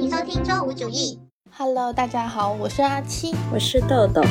欢迎收听周五主义。Hello，大家好，我是阿七。我是豆豆，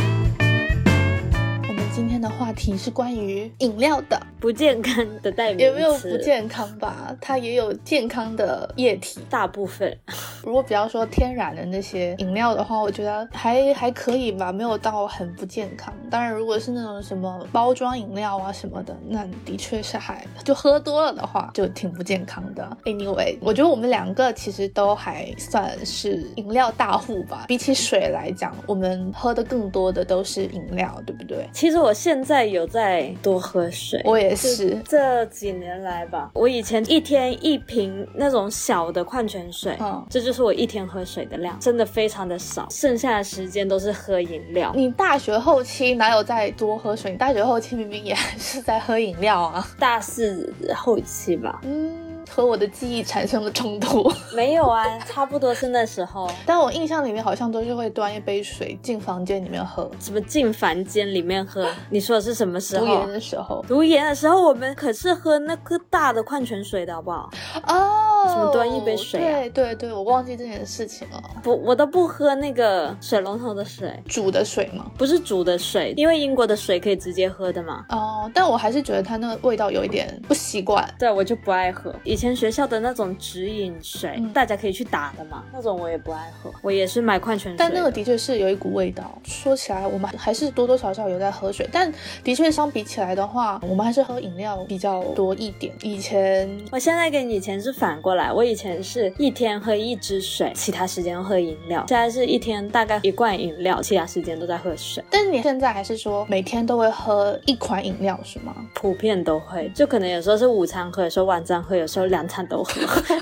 我们今天的话题是关于饮料的，不健康的代名词，也没有不健康吧，它也有健康的液体。大部分如果比方说天然的那些饮料的话，我觉得还还可以吧，没有到很不健康。当然，如果是那种什么包装饮料啊什么的，那的确是还就喝多了的话，就挺不健康的。Anyway，我觉得我们两个其实都还算是饮料大户吧。比起水来讲，我们喝的更多的都是饮料，对不对？其实我现在有在多喝水，我也是。这几年来吧，我以前一天一瓶那种小的矿泉水，嗯这就是我一天喝水的量，真的非常的少，剩下的时间都是喝饮料。你大学后期哪有再多喝水？你大学后期明明也还是在喝饮料啊。大四后期吧，嗯，和我的记忆产生了冲突。没有啊，差不多是那时候。但我印象里面好像都是会端一杯水进房间里面喝。什么进房间里面喝？你说的是什么时候？读研的时候读研的时候，我们可是喝那个大的矿泉水的好不好？哦，什么端一杯水啊对对对，我忘记这件事情了。不，我都不喝那个水龙头的水，煮的水吗？不是煮的水，因为英国的水可以直接喝的嘛。哦，但我还是觉得它那个味道有一点不习惯。对，我就不爱喝。以前学校的那种直饮水，嗯大家可以去打的嘛，那种我也不爱喝。我也是买矿泉水，但那个的确是有一股味道。说起来，我们还是多多少少有在喝水，但的确相比起来的话，我们还是喝饮料比较多一点。以前我现在跟以前是反过来，我以前是一天喝一支水，其他时间喝饮料，现在是一天大概一罐饮料，其他时间都在喝水，但是你现在还是说每天都会喝一款饮料是吗？普遍都会，就可能有时候是午餐喝，有时候晚餐喝，有时候两餐都喝。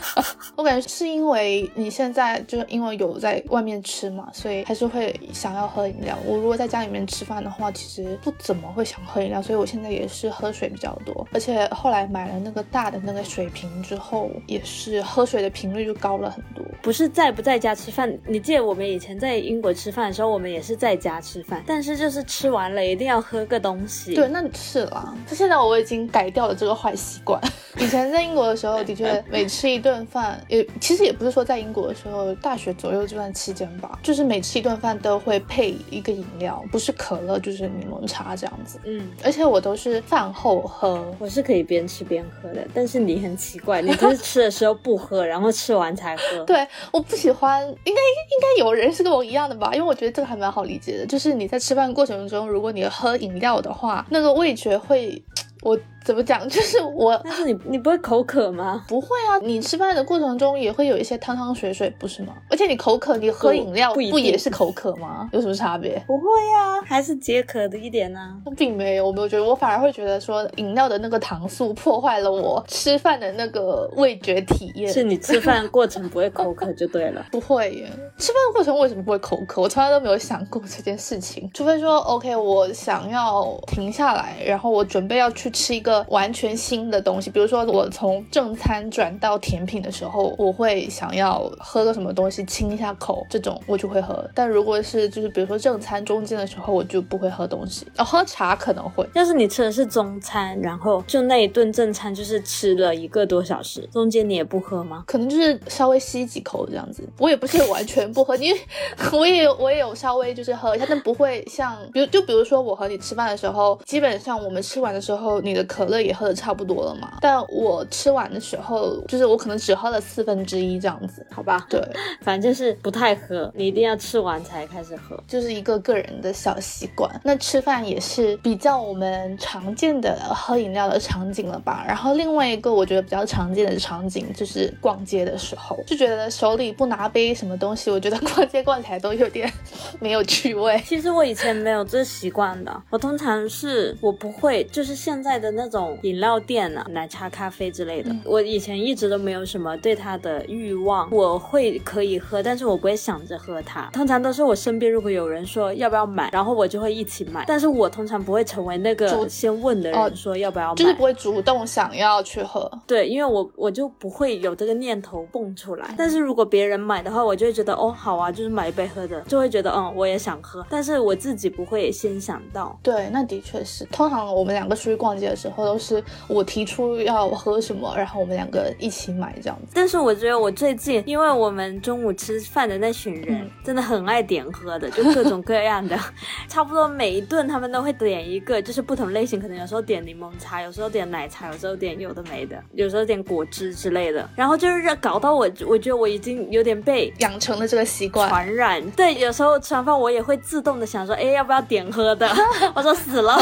我感觉是因为你现在就是因为有在外面吃嘛，所以还是会想要喝饮料。我如果在家里面吃饭的话，其实不怎么会想喝饮料，所以我现在也是喝水比较多。而且后来买了那个大的那个水瓶之后，也是喝水的频率就高了很多。不是在不在家吃饭，你记得我们以前在英国吃饭的时候，我们也是在家吃饭，但是就是吃完了一定要喝个东西。对，，那你吃了。就现在我已经改掉了这个坏习惯。以前在英国的时候，的确每吃一顿饭，也其实也不是说在英国的时候，大学左右这段期间吧，就是每吃一顿饭都会配一个饮料，不是可乐就是柠檬茶这样子。嗯。而且我都是饭后喝。我是可以边吃边喝的，但是你很奇怪，你就是吃的时候不喝，然后吃完才喝。，对，我不喜欢，应该应该有人是跟我一样的吧，因为我觉得这个还蛮好理解的，就是你在吃饭过程中，如果你喝饮料的话，那个味觉会，我怎么讲，就是我但是你你不会口渴吗？不会啊，你吃饭的过程中也会有一些汤汤水水，不是吗？而且你口渴，你喝饮料不也是口渴吗？有什么差别？不会呀、还是解渴的一点啊。并没有，我没有觉得，我反而会觉得说，饮料的那个糖素破坏了我吃饭的那个味觉体验。是你吃饭过程不会口渴就对了。不会耶，吃饭过程为什么不会口渴？我从来都没有想过这件事情。除非说，OK，我想要停下来，然后我准备要去吃一个完全新的东西，比如说我从正餐转到甜品的时候，我会想要喝个什么东西清一下口，这种我就会喝。但如果是就是比如说正餐中间的时候，我就不会喝东西。哦，喝茶可能会。要是你吃的是中餐，然后就那一顿正餐就是吃了一个多小时，中间你也不喝吗？可能就是稍微吸几口这样子，我也不是完全不喝，因为 我也有我也有稍微就是喝一下，但不会像，比如就比如说我和你吃饭的时候，基本上我们吃完的时候，你的可乐也喝的差不多了嘛，但我吃完的时候，就是我可能只喝了四分之一这样子，好吧，对，反正就是不太喝，你一定要吃完才开始喝。就是一个个人的小习惯。那吃饭也是比较我们常见的喝饮料的场景了吧？然后另外一个我觉得比较常见的场景就是逛街的时候，就觉得手里不拿杯什么东西，我觉得逛街逛起来都有点没有趣味。其实我以前没有这习惯的，我通常是我不会，就是现在的那种饮料店啊，奶茶、咖啡之类的，嗯我以前一直都没有什么对它的欲望。我会可以喝，但是我不会想着喝它。通常都是我身边如果有人说要不要买，然后我就会一起买，但是我通常不会成为那主个先问的哦人说要不要买，就是不会主动想要去喝，对，因为我我就不会有这个念头蹦出来。但是如果别人买的话，我就会觉得哦好啊，就是买一杯喝的，就会觉得嗯我也想喝，但是我自己不会先想到。对，那的确是。通常我们两个出去逛街的时候，候都是我提出要喝什么，然后我们两个一起买这样子。但是我觉得我最近，因为我们中午吃饭的那群人、嗯真的很爱点喝的，就各种各样的，差不多每一顿他们都会点一个，就是不同类型，可能有时候点柠檬茶，有时候点奶茶，有时候点有的没的，有时候点果汁之类的，然后就是让搞到我，我觉得我已经有点被养成了这个习惯，传染。对，有时候吃完饭我也会自动的想说，哎，要不要点喝的？我说死了，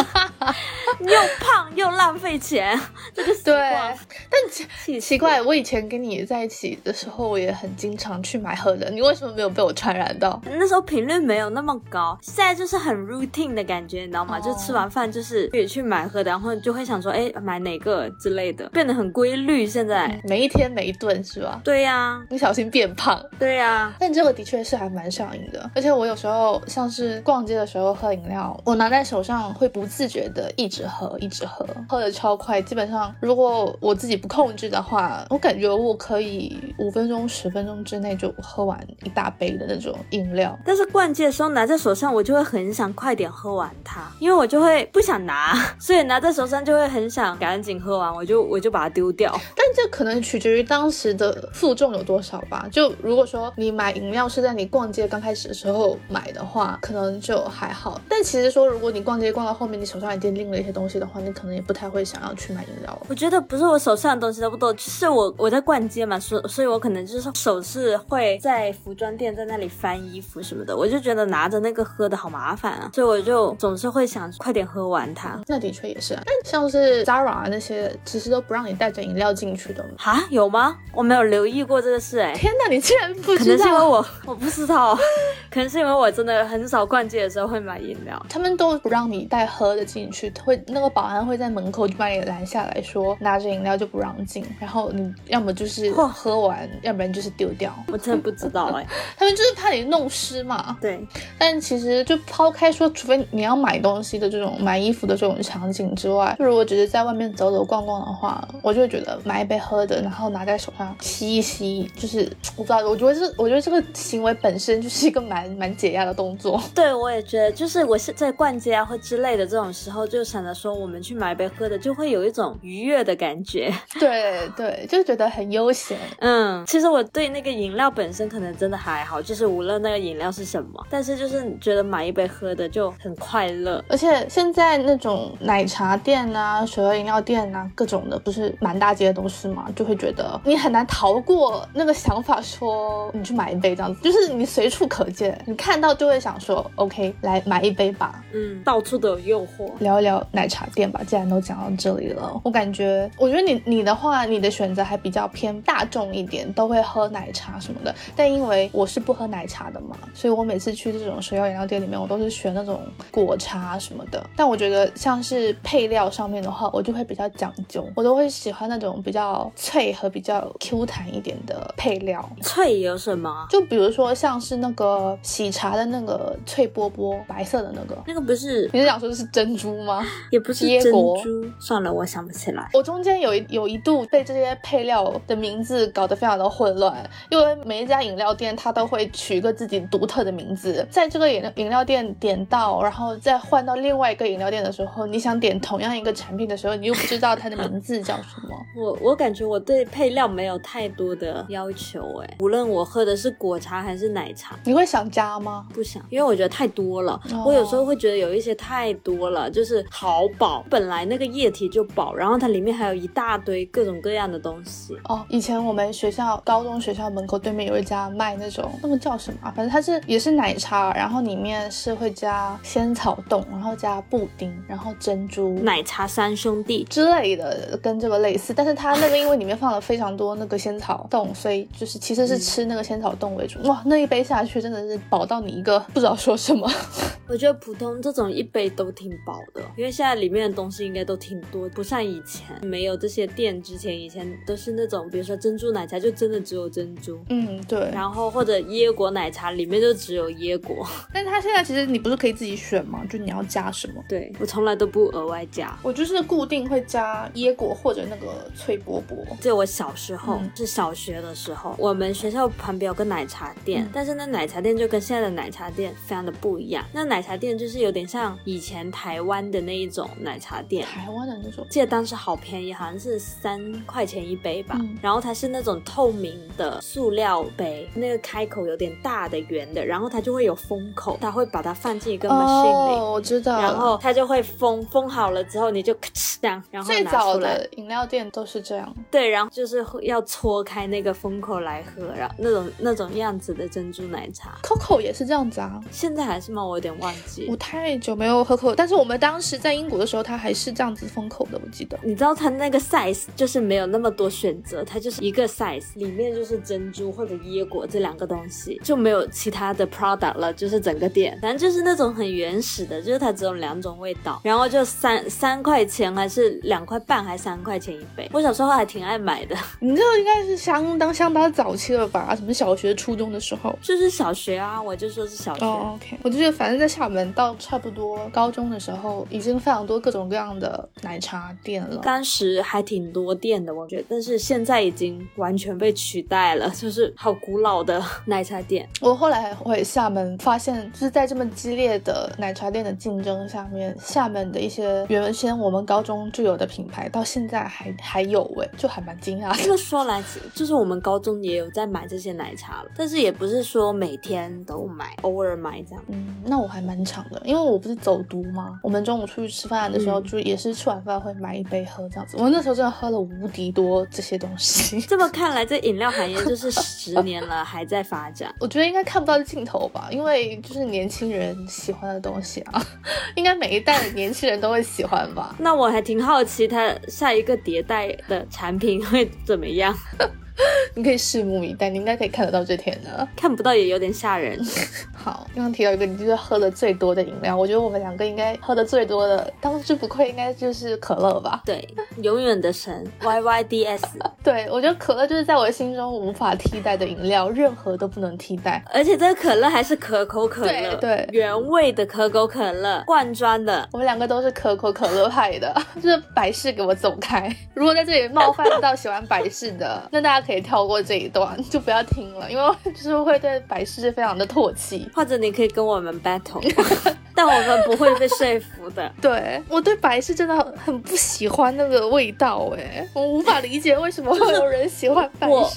又胖又浪费钱，这个习对惯。但奇奇怪，我以前跟你在一起的时候，我也很经常去买喝的，你为什么没有被我传染到？那时候频率没有那么高，现在就是很 routine 的感觉，你知道吗？哦就吃完饭就是也去买喝的，然后就会想说，哎，买哪个之类的，变得很规律。现在，每一天每一顿是吧？对呀、你小心变胖。对呀、但这个的确是还蛮上瘾的，而且我有时候像是逛街的时候喝饮料，我拿在手上会不自觉的一直喝，一直喝，喝的超快。基本上如果我自己不控制的话，我感觉我可以五分钟、十分钟之内就喝完一大杯的那种饮料。但是逛街的时候拿在手上，我就会很想快点喝完它，因为我就会不想拿，所以拿在手上就会很想赶紧喝完，我就我就把它丢掉。但这可能取决于当时的负重有多少吧。就如果说你买饮料是在你逛街刚开始的时候买的话，可能就还好。但其实说，如果你逛街逛到后面，你手上已经拎了一些东西的话，你可能也不太会想要去买饮料。我觉得不是我手上的东西都不多，就是我我在逛街嘛，所所以我可能就是手是会在服装店在那里翻衣服什么的，我就觉得拿着那个喝的好麻烦啊，所以我就总是会想快点喝完它。那的确也是啊，但像是 Zara 啊那些，其实都不让你带着饮料进去的吗。哈，有吗？我没有留意过这个事哎、天哪，你竟然不可能知道？是因为我我不知道，可能是因为我真的很少逛街的时候会买饮料。他们都不让你带喝的进去，会那个保安会在门口就把你拦下来说，拿着饮料就不让进，然后你要么就是喝完，要不然就是丢掉。我真的不知道哎、他们就是怕你弄湿嘛。对，但其实就抛开说，除非你要买东西的这种买衣服的这种场景之外，就如果只是在外面走走逛逛的话，我就会觉得买一杯喝的，然后拿在手上吸一吸，就是我不知道，我觉得这我觉得这个行为本身就是一个蛮蛮解压的动作。对，我也觉得，就是我是在逛街啊或之类的这种时候，就想着说我们去买一杯喝的，就会有一种愉悦的感觉。对对，就觉得很悠闲。嗯，其实我对那个饮料本身可能真的还好，就是无论那个饮料是什么，但是就是觉得买一杯喝的就很快乐。而且现在那种奶茶店啊、手摇饮料店啊，各种的，不是满大街都是嘛，就会觉得你很难逃过那个想法，说你去买一杯这样子，就是你随处可见，你看到就会想说，OK，来买一杯吧。嗯，到处都有诱惑。聊一聊奶茶店吧，既然都讲到这里了，我感觉，我觉得你你的话，你的选择还比较偏大众一点，都会喝奶茶什么的。但因为我是不喝奶茶的嘛，所以我每次去这种手摇饮料店里面，我都是选那种果茶什么的。但我觉得像是配料上面的话，我就会比较讲究，我都会喜欢那种比较脆和比较 Q 弹一点的配料。脆有什么？就比如说像是那个喜茶的那个脆波波，白色的那个，那个不是，你是想说的是珍珠吗？也不是珍椰果珠。算了，我想不起来。我中间有一有一度被这些配料的名字搞得非常的混乱，因为每一家饮料店它都会取一个自己独特的名字，在这个饮料饮料店点到，然后再换到另外一个饮料店的时候，你想点同样一个产品的时候，你又不知道它的名字叫什么。我我感觉我对配料没有太多的要求，哎，无论我喝的是果茶还是奶茶，你会想加吗？不想，因为我觉得太多了。哦我有时候会觉得有一些太多了，就是好饱，本来那个液体就饱，然后它里面还有一大堆各种各样的东西。哦，以前我们学校高中学校门口对面有一家卖那种，那个叫什么啊？反正它是也是奶茶，然后里面是会加仙草冻，然后加布丁，然后珍珠奶茶三兄弟，之类的，跟这个类似，但是它那个因为里面放了非常多那个仙草冻，所以就是其实是吃那个仙草冻为主。哇，那一杯下去真的是饱到你一个不知道说什么。我觉得普通这种一杯都挺饱的，因为现在里面的东西应该都挺多，不像以前没有这些店之前，以前都是那种比如说珍珠奶茶就真的只有珍珠。嗯，对。然后或者椰果奶茶里面就只有椰果，但是它现在其实你不是可以自己选吗？就你要加什么？对我从来都不额外加。我就是固定会加椰果或者那个脆波波。就我小时候、嗯是小学的时候，我们学校旁边有个奶茶店，嗯但是那奶茶店就跟现在的奶茶店非常的不一样。那奶茶店就是有点像以前台湾的那一种奶茶店。台湾的那种，记得当时好便宜，好像是三块钱一杯吧。嗯然后它是那种透明的塑料杯，那个开口有点大的圆的，然后它就会有封口，它会把它放进一个 machine 里。哦，我知道。然后它就会封封好了之后，你就咔哧这样，然后拿最早的饮料店都是这样。对，然后就是会要搓开那个封口来喝，然后那种那种样子的珍珠奶茶，Coco 也是这样子啊。现在还是吗？我有点忘记我。太久没有喝 Coco，但是我们当时在英国的时候，它还是这样子封口的，我记得。你知道它那个 size 就是没有那么多选择，它就是一个 size，里面就是珍珠或者椰果这两个东西，就没有其他的 product 了，就是整个店，反正就是那种很原始的，就是它只有两种味道，然后就三三块钱还是两块半还是三块钱一杯，我小时候还挺爱买的，你这个应该是相当相当早期了吧？什么小学、初中的时候。就是小学啊，我就说是小学。哦、o k 我就觉得反正在厦门到差不多高中的时候，已经非常多各种各样的奶茶店了。当时还挺多店的，我觉得，但是现在已经完全被取代了，就是好古老的奶茶店。我后来回厦门，发现就是在这么激烈的奶茶店的竞争下面，厦门的一些原先我们高中就有的品牌，到现在还还有哎，就还蛮惊讶的。这么说来，就是我们高中也有在买这些奶茶了，但是也不是说每天都买，偶尔买这样。嗯，那我还蛮长的，因为我不是走读吗？我们中午出去吃饭的时候，嗯就也是吃完饭会买一杯喝这样子。我那时候真的喝了无敌多这些东西，这么看来，这饮料行业就是十年了还在发展。我觉得应该看不到尽头吧，因为就是年轻人喜欢的东西啊，应该每一代的年轻人都会喜欢吧。那我还挺好奇，它下一个迭代的产品会怎么样？你可以拭目以待，你应该可以看得到这天的。看不到也有点吓人。好，刚刚提到一个，你就是喝的最多的饮料，我觉得我们两个应该喝的最多的，当之无愧应该就是可乐吧。对，永远的神 Y Y D S，对，我觉得可乐就是在我心中无法替代的饮料，任何都不能替代。而且这个可乐还是可口可乐，对对原味的可口可乐，罐装的。我们两个都是可口可乐派的，就是百事给我走开。如果在这里冒犯到喜欢百事的，那大家可以跳过这一段，就不要听了，因为 就是会对白事非常的唾弃。或者你可以跟我们 battle，但我们不会被说服的。对我对白事真的很很不喜欢那个味道，哎，我无法理解为什么会有人喜欢白我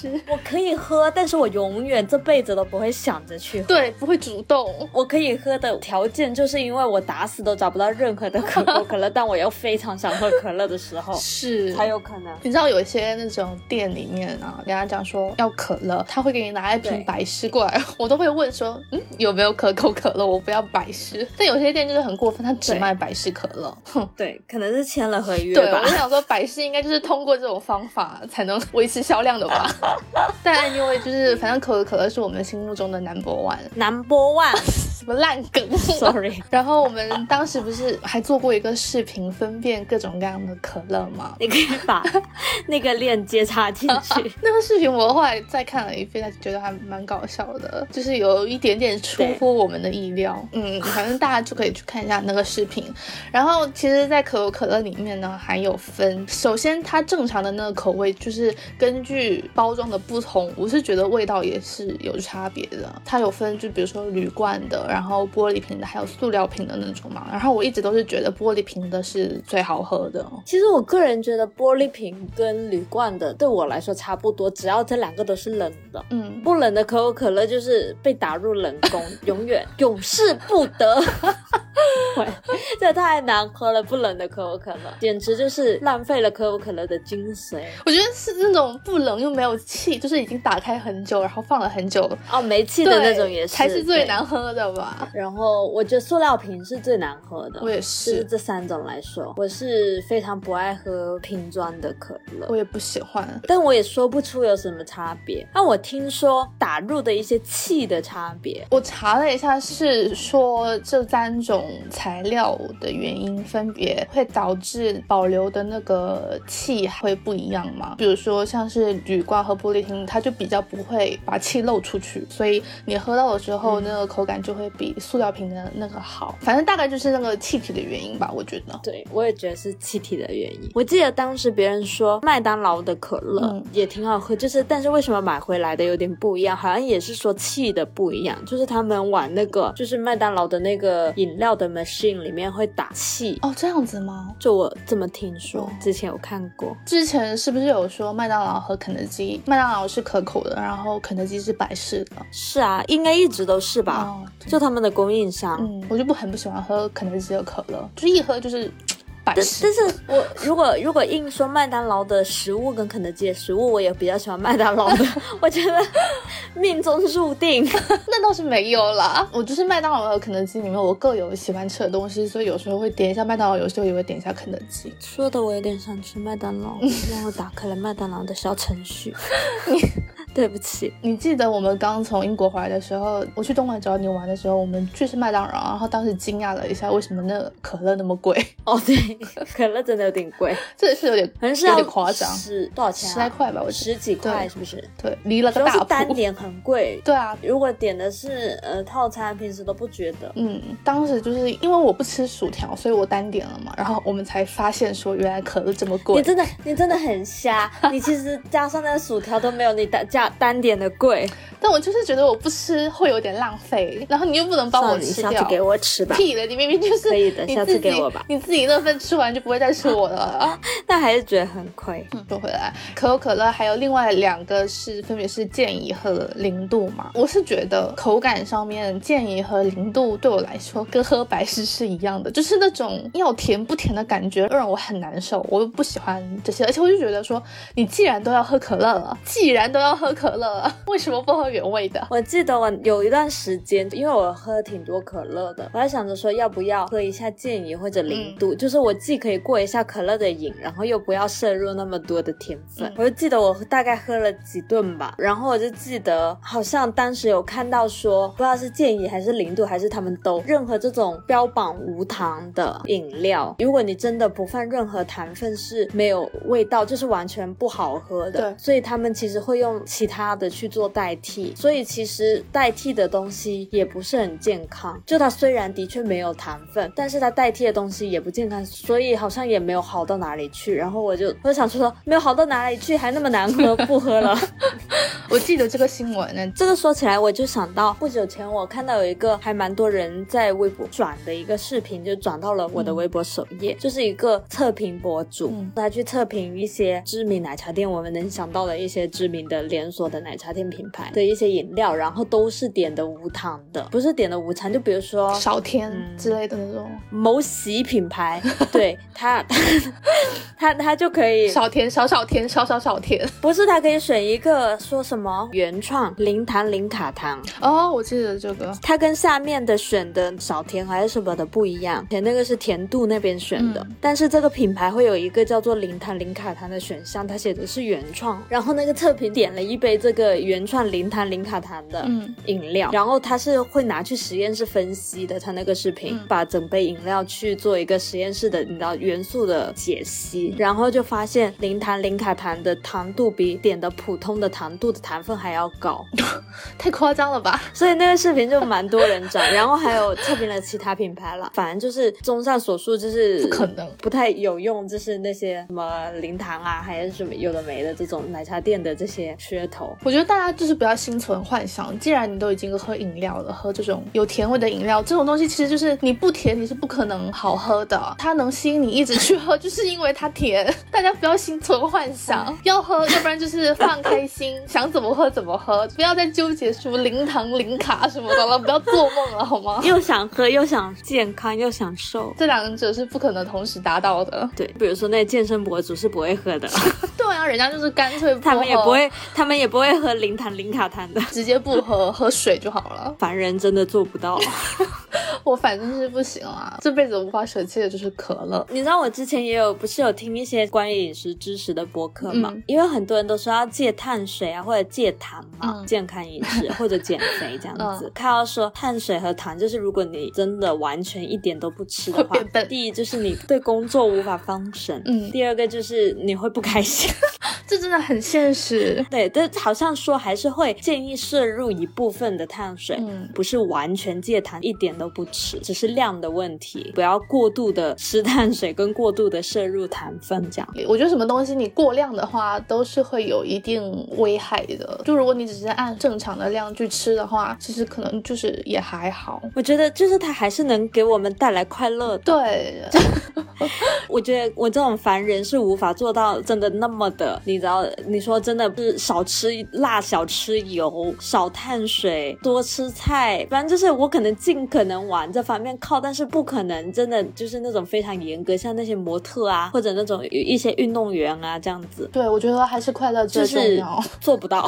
可以喝，但是我永远这辈子都不会想着去喝。对，不会主动。我可以喝的条件，就是因为我打死都找不到任何的可口可乐，但我又非常想喝可乐的时候，是才有可能。你知道有一些那种店里面啊，人家讲说要可乐，他会给你拿一瓶百事过来，我都会问说，嗯，有没有可口可乐？我不要百事。但有些店就是很过分，他只对卖百事可乐。哼，对，可能是签了合约对，我就。想说百事应该就是通过这种方法才能维持销量的吧。但因为就是反正可口可乐是我们心目中的 number one，Number one，什么烂梗 Sorry 然后我们当时不是还做过一个视频分辨各种各样的可乐吗？你可以把 那个链接插进去。那个视频我后来再看了一遍，觉得还蛮搞笑的，就是有一点点出乎我们的意料。嗯，反正大家就可以去看一下那个视频。然后其实，在可口可乐里面呢，还有分，首先它正常的那个口味就是根据包装的不同，我是觉得味道也是有差别的。它有分，就比如说铝罐的，然后玻璃瓶的，还有塑料瓶的那种嘛。然后我一直都是觉得玻璃瓶的是最好喝的。其实我个人觉得玻璃瓶跟铝罐的对我来说差不多，只要这两个都是冷的。嗯，不冷的可口可乐就是被打入冷宫，永远永世不得。喂，这太难喝了！不冷的可口可乐，简直就是浪费了可口可乐的精髓。我觉得是那种不冷又没有气，就是已经打开很久，然后放了很久哦，没气的那种也是，才是最难喝的吧？然后我觉得塑料瓶是最难喝的，我也就是这三种来说，我是非常不爱喝瓶装的可乐。我也不喜欢。但我也说不出有什么差别。那我听说打入的一些气的差别，我查了一下，是说这三种材料的原因分别会导致保留的那个气会不一样吗？比如说像是铝罐和玻璃瓶，它就比较不会把气漏出去，所以你喝到的时候，那个口感就会比塑料瓶的那个好。反正大概就是那个气体的原因吧，我觉得。对我也觉得是气体的原因。我记得当时别人说麦当劳的可乐嗯也挺好喝，就是但是为什么买回来的有点不一样？好像也是说气的不一样，就是他们往那个就是麦当劳的那个饮料的 machine 里面会打气。哦，这样子吗？就我这么听说哦，之前有看过。之前是不是有说麦当劳和肯德基，麦当劳是可口的，然后肯德基是百事的？是啊，应该一直都是吧？哦，就他们的供应商。嗯，我就不很不喜欢喝肯德基的可乐，就是一喝就是百但事。但是我如果如果硬说麦当劳的食物跟肯德基的食物，我也比较喜欢麦当劳的。我觉得命中注定。那倒是没有啦，我就是麦当劳和肯德基里面我各有喜欢吃的东西，所以有时候会点一下麦当劳，有时候也会点一下肯德基。说的我有点想吃麦当劳，让我打开了麦当劳的小程序。对不起，你记得我们刚从英国回来的时候，我去东莞找你玩的时候，我们去吃麦当劳，然后当时惊讶了一下，为什么那可乐那么贵？哦对，可乐真的有点贵，这也是有点有好像是有点夸张，是多少钱、啊？十来块吧，我十几块是不是？对，离了主要是个大谱。单点很贵。对啊，如果点的是呃套餐，平时都不觉得。嗯，当时就是因为我不吃薯条，所以我单点了嘛，然后我们才发现说原来可乐这么贵你。真的，你真的很瞎。你其实加上那个薯条都没有你单加单点的贵。但我就是觉得我不吃会有点浪费，然后你又不能帮我吃掉。下次给我吃吧。屁了，你明明就是可以的下次给我吧你自己那份吃完就不会再吃我的了 啊。但还是觉得很亏。嗯，说回来，可口可乐还有另外两个是分别是健怡和零度嘛。我是觉得口感上面健怡和零度对我来说跟喝白事是一样的，就是那种要甜不甜的感觉让我很难受，我又不喜欢这些，而且我就觉得说，你既然都要喝可乐了，既然都要喝可乐了，为什么不喝原味的？我记得我有一段时间，因为我喝挺多可乐的，我还想着说要不要喝一下健怡或者零度，就是我既可以过一下可乐的瘾，然后又不要摄入那么多的甜分。嗯我就记得我大概喝了几顿吧，然后我就记得好像当时有看到说，不知道是建议还是零度还是他们都任何这种标榜无糖的饮料，如果你真的不放任何糖分是没有味道，就是完全不好喝的。对所以他们其实会用其他的去做代替，所以其实代替的东西也不是很健康。就它虽然的确没有糖分，但是它代替的东西也不健康，所以好像也没有好到哪里去。然后我就我就想说，没有好到哪里去，还那么难喝，不喝了。我记得这个新闻呢，这个说起来，我就想到不久前我看到有一个还蛮多人在微博转的一个视频，就转到了我的微博首页，就是一个测评博主，嗯他去测评一些知名奶茶店，我们能想到的一些知名的连锁的奶茶店品牌的一些饮料，然后都是点的无糖的，不是点的无糖，就比如说少甜嗯之类的那种，某喜品牌，对他 他他他就可以少甜少少甜少少少甜。不是他可以选一个说什么？原创零糖零卡糖。哦，我记得这个，它跟下面的选的少甜还是什么的不一样，填那个是甜度那边选的，嗯。但是这个品牌会有一个叫做零糖零卡糖的选项，它写的是原创，然后那个测评点了一杯这个原创零糖零卡糖的嗯。饮料，然后他是会拿去实验室分析的，他那个视频、嗯。把整杯饮料去做一个实验室的你知道元素的解析，然后就发现零糖零卡糖的糖度比点的普通的糖度的糖分还要高。太夸张了吧？所以那个视频就蛮多人转，然后还有测评了其他品牌了。反正就是综上所述，就是不可能不太有用，就是那些什么零糖啊，还是什么有的没的这种奶茶店的这些噱头。我觉得大家就是不要心存幻想。既然你都已经喝饮料了，喝这种有甜味的饮料，这种东西其实就是你不甜你是不可能好喝的。它能吸引你一直去喝，就是因为它甜。大家不要心存幻想，要喝，要不然就是放开心，想怎么喝怎么喝，不要再纠结什么零糖零卡什么的了，不要做梦了好吗？又想喝，又想健康，又想瘦。这两者是不可能同时达到的。对，比如说那健身博主是不会喝的，对啊，人家就是干脆不他们也不会，他们也不会喝零糖零卡糖的。直接不喝，喝水就好了。凡人真的做不到。我反正是不行啊，这辈子无法舍弃的就是可乐。你知道我之前也有不是有听一些关于饮食知识的播客嘛？嗯因为很多人都说要戒碳水啊，或者戒糖嘛，嗯健康饮食或者减肥这样子。嗯看到说碳水和糖，就是如果你真的完全一点都不吃的话第一就是你对工作无法放神，嗯第二个就是你会不开心。这真的很现实。对，但好像说还是会建议摄入一部分的碳水，嗯不是完全戒糖，一点都不吃，只是量的问题，不要过度的吃碳水跟过度的摄入糖分这样。我觉得什么东西你过量的话，都是会有一定危害的。就如果你只是按正常的量去吃的话，其实可能就是也还好。我觉得就是它还是能给我们带来快乐的。对，我觉得我这种凡人是无法做到真的那么的，你知道，你说真的是少吃辣、少吃油、少碳水、多吃菜，反正就是我可能尽可能往这方面靠，但是不可能真的就是那种非常严格，像那些模特啊，或者那种一些运动员啊这样子，对我觉得还是快乐最就是重要。做不到，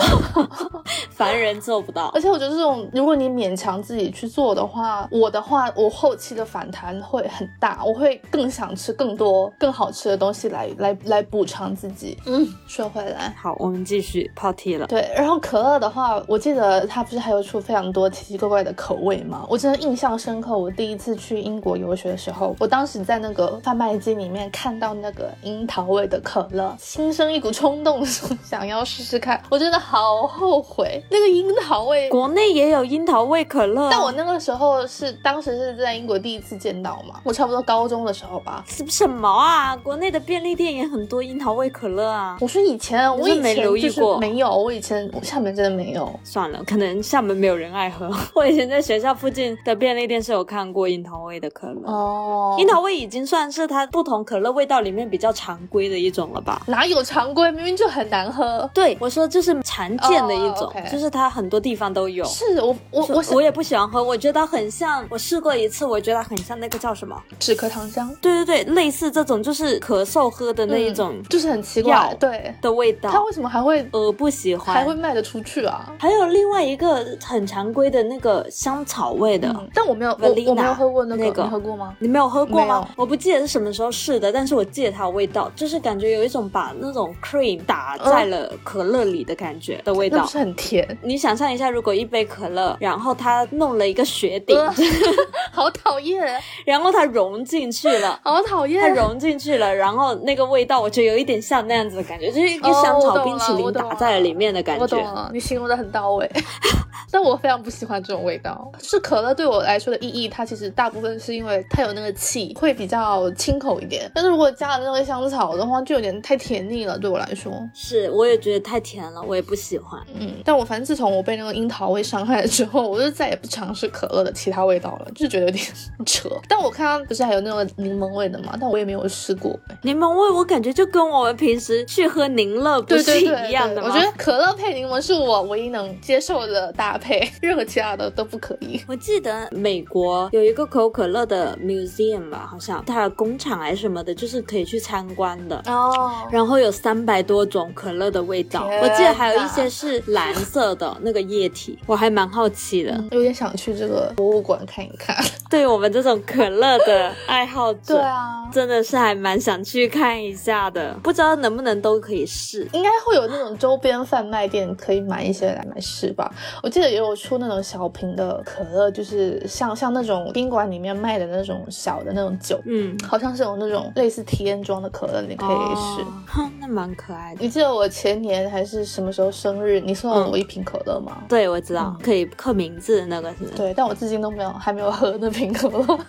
凡人做不到而。且我觉得这种，如果你勉强自己去做的话，我的话，我后期的反弹会很大，我会更想吃更多更好吃的东西来来来补偿自己。嗯，说回来。好，我们继续跑题了。对，然后可乐的话，我记得它不是还有出非常多奇奇怪怪的口味吗？我真的印象深刻。我第一次去英国游学的时候，我当时在那个贩卖机里面看到那个樱桃味的可乐，心生一股冲动，想要试试看。我真的好后悔，那个樱桃味国内也有樱桃味可乐啊、但我那个时候是当时是在英国第一次见到嘛，我差不多高中的时候吧。什什么啊？国内的便利店也很多樱桃味可乐啊。我说以前我以前就是留意过没有，我以前我厦门真的没有。算了，可能厦门没有人爱喝。我以前在学校附近的便利店是有看过樱桃味的可乐。哦，樱桃味已经算是它不同可乐味道里面比较常规的一种了吧？哪有常规？明明就很难喝。对，我说就是常见的一种，就是它很多地方都有。是我我我我也不喜欢喝，我觉得很像，我试过一次，我觉得很像那个叫什么？止咳糖浆对对对，类似这种就是咳嗽喝的那一种嗯就是很奇怪药，对，的味道，它为什么还会呃不喜欢。还会卖得出去啊？还有另外一个很常规的那个香草味的，嗯，但我没有我我没有喝过那个，那个你喝过吗？你没有喝过吗？我不记得是什么时候试的，但是我记得它的味道，就是感觉有一种把那种 cream 打在了可乐里的感觉的味道。是很甜，你想象一下，如果一杯可乐，然后它弄了一个雪顶，呃 好讨厌，然后它融进去了。好讨厌它。融进去了，然后那个味道，我觉得有一点像那样子的感觉，就是一个哦香草冰淇淋打在了里面的感觉。我懂了，你形容的很到位，但我非常不喜欢这种味道。是可乐对我来说的意义，它其实大部分是因为它有那个气，会比较清口一点。但是如果加了那个香草的话，就有点太甜腻了，对我来说。是，我也觉得太甜了，我也不喜欢。嗯，但我反正自从我被那个樱桃味伤害了之后，我就再也不尝试可乐的其他味道了，就觉得有点 扯。但我看到不是还有那个柠檬味的嘛，但我也没有试过。柠檬味，我感觉就跟我们平时去喝柠乐不是一样的吗？对我觉得可乐配柠檬是我唯一能接受的搭配，任何其他的都不可以。我记得美国有一个可口可乐的 museum 吧，好像它的工厂还是什么的，就是可以去参观的。哦，然后有三百多种可乐的味道，我记得还有一些是蓝色的那个液体，我还蛮好奇的。有点想去这个博物馆看一看。对我们这种可乐的爱好者，对啊，真的是还蛮想去看一下的，不知道能不能都可以试。应该会有那种周边贩卖店可以买一些来买试吧。我记得也有出那种小瓶的可乐，就是像像那种宾馆里面卖的那种小的那种酒，嗯，好像是有那种类似体验装的可乐，你可以试。哦哼，那蛮可爱的。你记得我前年还是什么时候生日，你送了我一瓶可乐吗？对，我知道，可以刻名字的那个是对，但我至今都没有还没有喝那瓶可乐。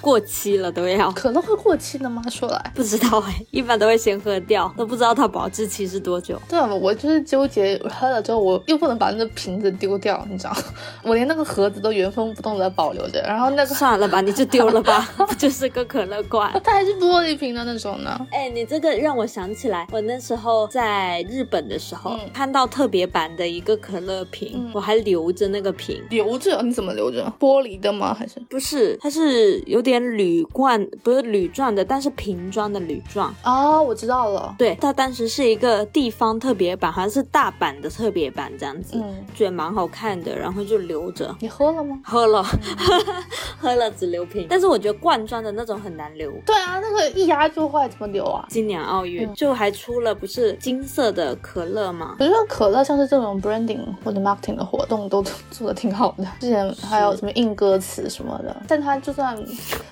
过期了都要。可乐会过期的吗？说来，不知道哎、一般都会先喝掉，都不知道它保质期是多久。对啊，我就是纠结，喝了之后我又不能把那个瓶子丢掉，你知道，我连那个盒子都原封不动的保留着，然后那个算了吧，你就丢了吧，就是个可乐罐？它还是玻璃瓶的那种呢。哎，你这个让我想起来，我那时候在日本的时候、嗯看到特别版的一个可乐瓶，嗯我还留着那个瓶。留着？你怎么留着？玻璃的吗？还是？不是，它是有点铝罐，不是铝状的，但是瓶装的铝状。哦，我知道了。对，它当时是一个地方特别版，好像是大阪的特别版这样子，嗯，觉得蛮好看的，然后就留着。你喝了吗？喝了，喝了只留瓶，但是我觉得罐装的那种很难留。对啊，那个一压就坏，怎么留啊？今年奥运、嗯就还出了不是金色的可乐吗？我觉得可乐像是这种 branding 或者 marketing 的活动都做的挺好的，之前还有什么印歌词什么的，但它就算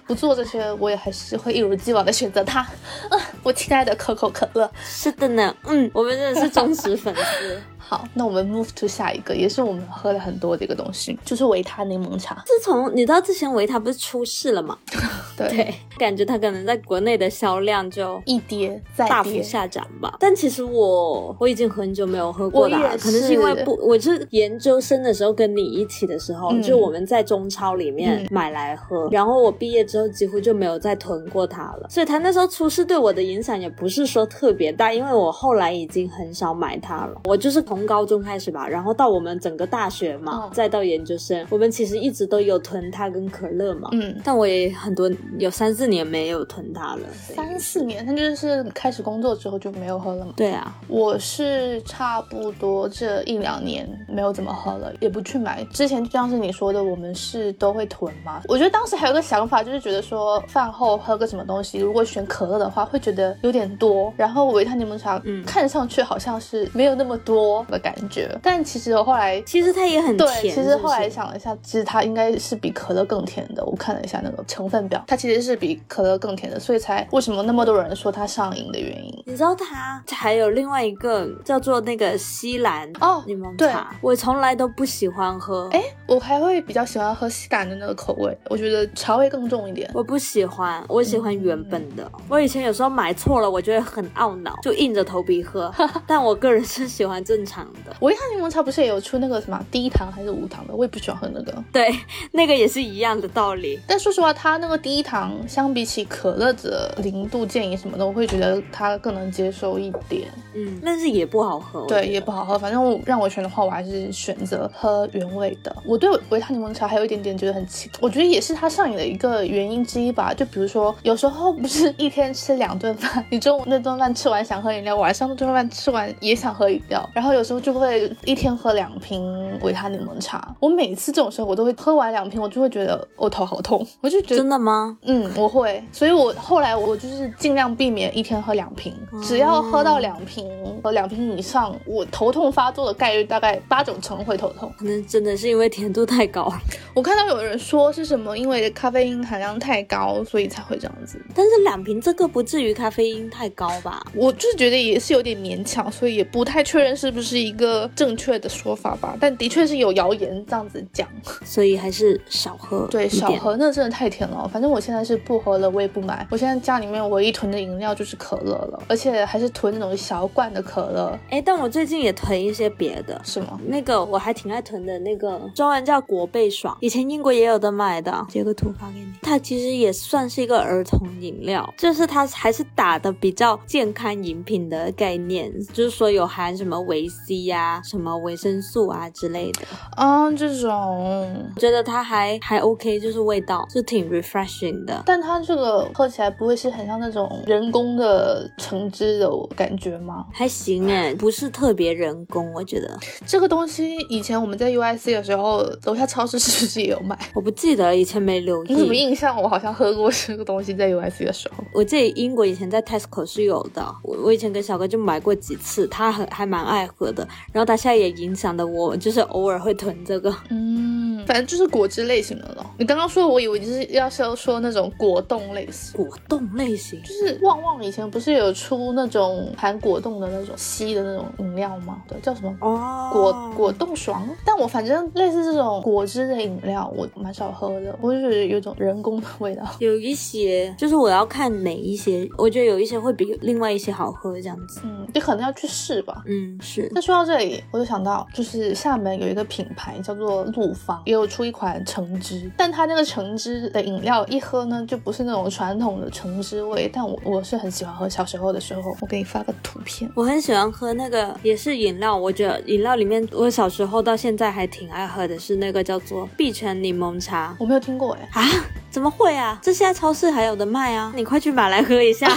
不做这些，我也还是会一如既往的选择它。啊，我亲爱的可口可乐。是的呢，嗯，我们真的是忠实粉丝。好，那我们 move to 下一个，也是我们喝了很多的一个东西，就是维他柠檬茶。自从你知道之前维他不是出事了吗？对，对，感觉它可能在国内的销量就一跌再大幅。下涨吧。但其实我我已经很久没有喝过了可能是因为不，我是研究生的时候跟你一起的时候，嗯就我们在中超里面嗯买来喝，然后我毕业之后几乎就没有再囤过它了。所以它那时候出事对我的影响也不是说特别大，因为我后来已经很少买它了。我就是从高中开始吧，然后到我们整个大学嘛，嗯再到研究生，我们其实一直都有囤它跟可乐嘛。嗯，但我也很多有三四年没有囤它了。三四年，那就是开始工作之后就没有喝了嘛。对啊，我是差不多这一两年没有怎么喝了，也不去买。之前就像是你说的，我们是都会囤嘛。我觉得当时还有个想法，就是觉得说饭后喝个什么东西，如果选可乐的话，会觉得有点多。然后维他柠檬茶，嗯看上去好像是没有那么多的感觉，但其实我后来。其实它也很对，甜。其实后来想了一下，其实它应该是比可乐更甜的。我看了一下那个成分表，它其实是比可乐更甜的，所以才为什么那么多人说它上瘾的原因。你知道它还有另外一个叫做那个西兰哦柠檬茶，我从来都不喜欢喝。哎，我还会比较喜欢喝西兰的那个口味，我觉得茶味更重一点。我不喜欢，我喜欢原本的。我以前有时候买错了，我觉得很懊恼，就硬着头皮喝。但我个人是喜欢正常的。维他柠檬茶不是也有出那个什么低糖还是无糖的？我也不喜欢喝那个。对，那个也是一样的道理。但说实话，它那个低糖相比起可乐的零度建议什么的，我会觉得它更能接受一点。嗯，但是也不好喝。对，也不好喝。反正我让我选的话，我还是选择喝原味的。我对维他柠檬茶还有一点点觉得很奇，我觉得也是它上瘾的一个原因之一吧。就比如说，有时候不是一天吃两顿饭，你中午那顿饭吃完想喝饮料，晚上那顿饭吃完也想喝饮料，然后有时候就会一天喝两瓶维他柠檬茶。我每次这种时候，我都会喝完两瓶，我就会觉得我头好痛，我就觉得真的吗？嗯，我会，所以我后来我就是尽量避免一天喝两瓶，只要喝到两瓶和两瓶以上，我头痛发作的概率大概八九成会头痛。可能真的是因为甜度太高。我看到有人说是什么，因为咖啡因含量太高，所以才会这样子。但是两瓶这个不至于咖啡因太高吧？我就是觉得也是有点勉强，所以也不太确认是不是一个正确的说法吧。但的确是有谣言这样子讲，所以还是少喝。对，少。喝那真的太甜了。反正我现在是不喝了，我也不买。我现在家里面唯一囤的饮料就是可乐了，而且还是囤那种小罐的可乐，哎，但我最近也囤一些别的。是吗？那个我还挺爱囤的，那个中文叫果贝爽，以前英国也有的买的，截个图发给你。它其实也算是一个儿童饮料，就是它还是打的比较健康饮品的概念，就是说有含什么维 C 呀、什么维生素啊之类的。啊，这种，我觉得它还还 OK，就是味道是挺 refreshing 的。但它这个喝起来不会是很像那种人工的橙汁的感觉吗？还行哎，不是特别人工，我觉得这个东西以前我们在 UIC 的时候，楼下超市是不是也有卖？我不记得以前没留意你怎么。印象我好像喝过这个东西在 UIC 的时候？我记得英国以前在 Tesco 是有的，我我以前跟小哥就买过几次，他很还蛮爱喝的。然后它现在也影响的我，就是偶尔会囤这个。嗯，反正就是果汁类型的咯。你刚刚说，我以为你是要是要说那种果冻类型。果冻类型，就是旺旺以前不是有出那种含果冻的那种稀的那种饮料吗？对，叫什么哦果果冻爽。但我反正类似这种果汁的饮料，我蛮少喝的，我就觉得有种人工的味道。有一些就是我要看哪一些，我觉得有一些会比另外一些好喝这样子。嗯，就可能要去试吧。嗯，是那说到这里，我就想到，就是厦门有一个品牌叫做陆芳，也有出一款橙汁，但它那个橙汁的饮料一喝呢，就不是那种传统的橙汁味，但我我是很喜欢喝。小时候的时候，我给你发个图片。我很喜欢喝那个也是饮料，我觉得饮料里面我小时候到现在还挺爱喝的是那个叫做碧泉柠檬茶。我没有听过哎，啊？怎么会啊？这现在超市还有的卖啊！你快去买来喝一下。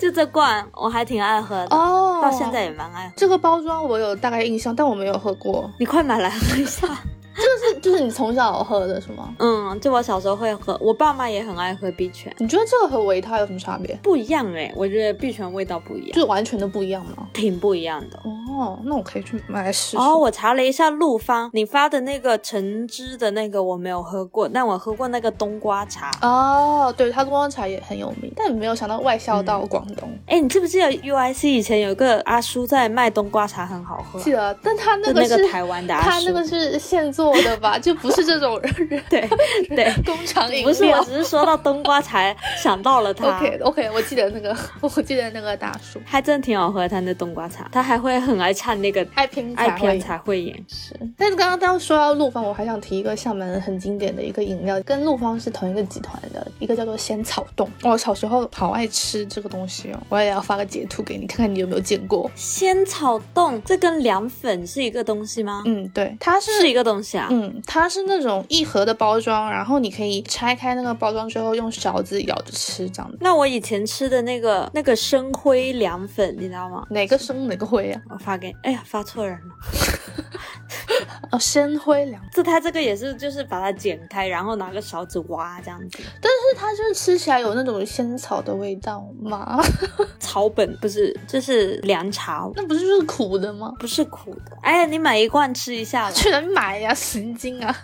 就这罐我还挺爱喝的，哦到现在也蛮爱喝。这个包装我有大概印象，但我没有喝过。你快买来喝一下。这个是就是你从小喝的是吗？嗯，就我小时候会喝，我爸妈也很爱喝碧泉，你觉得这个和维他有什么差别？不一样哎、我觉得碧泉味道不一样，就是完全的不一样吗？挺不一样的。哦，哦，那我可以去买来试试。哦，我查了一下陆芳，你发的那个橙汁的那个我没有喝过，但我喝过那个冬瓜茶。哦，对，它冬瓜茶也很有名，但没有想到外销到广东。哎、你记不记得 UIC 以前有个阿叔在卖冬瓜茶，很好喝啊、记得，但他那个是那个台湾的阿叔。他那个是现做的吧？就不是这种 对 对，工厂饮料。不是，我只是说到冬瓜茶 想到了他。OK OK，我记得那个，我记得那个大叔还真挺好喝，他那冬瓜茶，他还会很爱唱那个爱拼爱拼才会才会演。是，但是刚刚刚说到陆芳，我还想提一个厦门很经典的一个饮料，跟陆芳是同一个集团的，一个叫做仙草冻。我小时候好爱吃这个东西哦，我也要发个截图给你，看看你有没有见过。仙草冻，这跟凉粉是一个东西吗？嗯，对，它是是一个东西啊。嗯，它是那种一盒的包装，然后你可以拆开那个包装之后，用勺子咬着吃，这样子。那我以前吃的那个那个生灰凉粉，你知道吗？哪个生哪个灰啊？我发给，哎呀，发错人了。哦，鲜灰凉，这它这个也是，就是把它剪开，然后拿个勺子挖这样子。但是它就是吃起来有那种仙草的味道吗？草本不是，这是凉茶，那不是就是苦的吗？不是苦的。哎呀，你买一罐吃一下吧。去哪里买呀？神经啊！